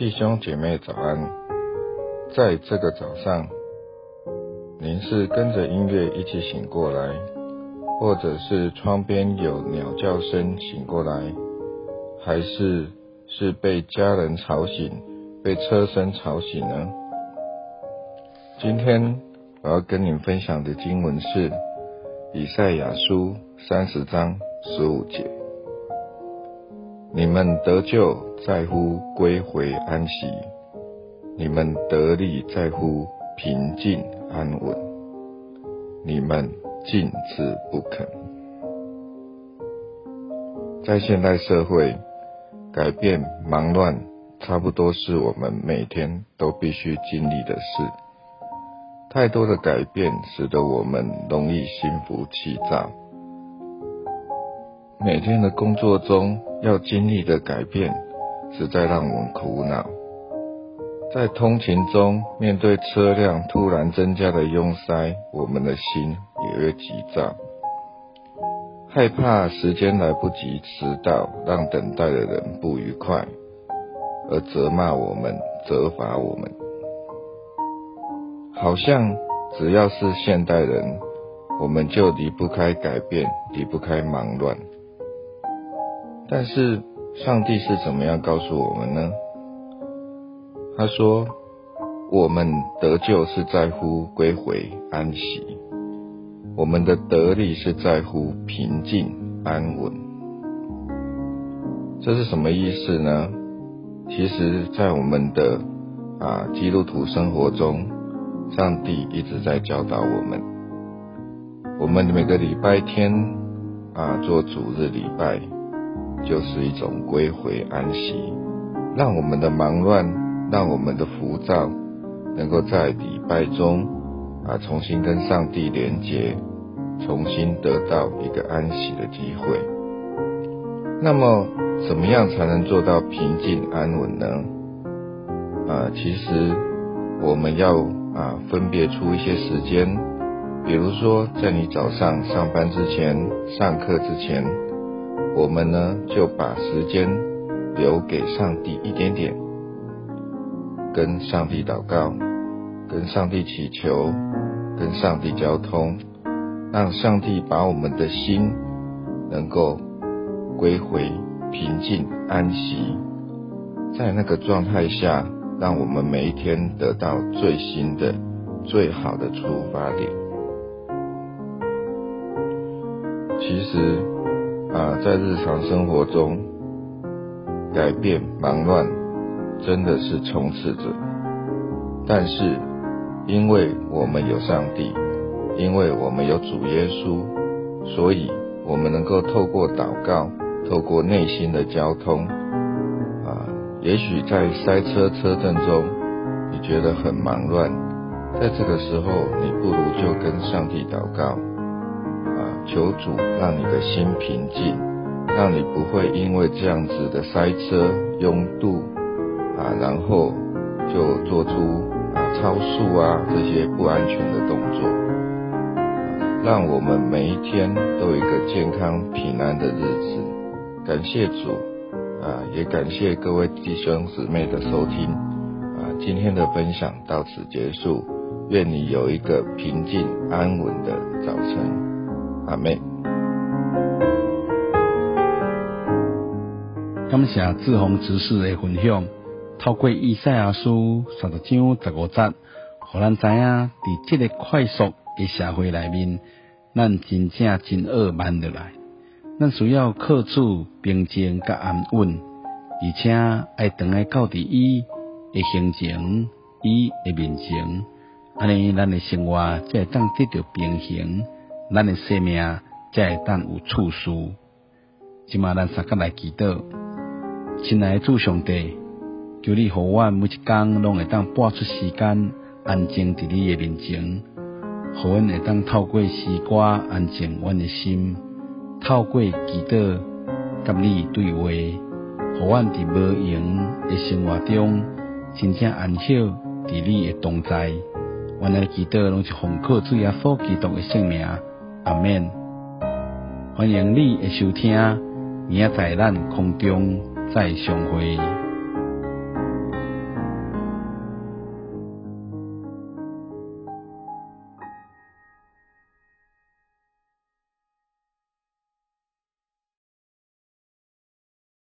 弟兄姐妹早安，在这个早上，您是跟着音乐一起醒过来，或者是窗边有鸟叫声醒过来，还是是被家人吵醒、被车声吵醒呢？今天我要跟您分享的经文是以赛亚书三十章十五节。你们得救在乎归回安息，你们得力在乎平静安稳，你们静止不肯。在现代社会，改变忙乱差不多是我们每天都必须经历的事。太多的改变使得我们容易心浮气躁，每天的工作中。要经历的改变，实在让我们苦恼。在通勤中，面对车辆突然增加的拥塞，我们的心也会急躁，害怕时间来不及迟到，让等待的人不愉快，而责骂我们、责罚我们。好像只要是现代人，我们就离不开改变，离不开忙乱。但是上帝是怎么样告诉我们呢？他说：“我们得救是在乎归回安息，我们的得力是在乎平静安稳。”这是什么意思呢？其实，在我们的啊基督徒生活中，上帝一直在教导我们，我们每个礼拜天啊做主日礼拜。就是一种归回安息，让我们的忙乱，让我们的浮躁，能够在礼拜中啊重新跟上帝连结，重新得到一个安息的机会。那么，怎么样才能做到平静安稳呢？啊，其实我们要啊分别出一些时间，比如说在你早上上班之前、上课之前。我们呢，就把时间留给上帝一点点，跟上帝祷告，跟上帝祈求，跟上帝交通，让上帝把我们的心能够归回平静安息，在那个状态下，让我们每一天得到最新的、最好的出发点。其实。在日常生活中，改变忙乱真的是充斥着。但是，因为我们有上帝，因为我们有主耶稣，所以我们能够透过祷告，透过内心的交通，啊，也许在塞车车阵中，你觉得很忙乱，在这个时候，你不如就跟上帝祷告。求主让你的心平静，让你不会因为这样子的塞车拥堵啊，然后就做出啊超速啊这些不安全的动作。让我们每一天都有一个健康平安的日子。感谢主啊，也感谢各位弟兄姊妹的收听啊，今天的分享到此结束。愿你有一个平静安稳的早晨。阿妹，感谢志宏执事的分享。透过以赛亚书三十章十五节，互咱知影，伫即个快速的社会内面，咱真正真恶慢落来。咱需要克制平静甲安稳，而且爱等来到伫伊的行情，伊的面前，安尼咱的生活才会当得到平衡。咱的生命才会当有处事。今嘛咱三个来祈祷，亲爱的主上帝，求你互阮每一工拢会当拨出时间安静伫你的面前，互阮会当透过诗歌安静阮的心，透过祈祷甲你对话，互阮伫无用的生活中真正安享伫你的同在。阮的祈祷拢是奉靠主耶稣基督的圣名。阿门！欢迎你的收听，明仔载咱空中再相会。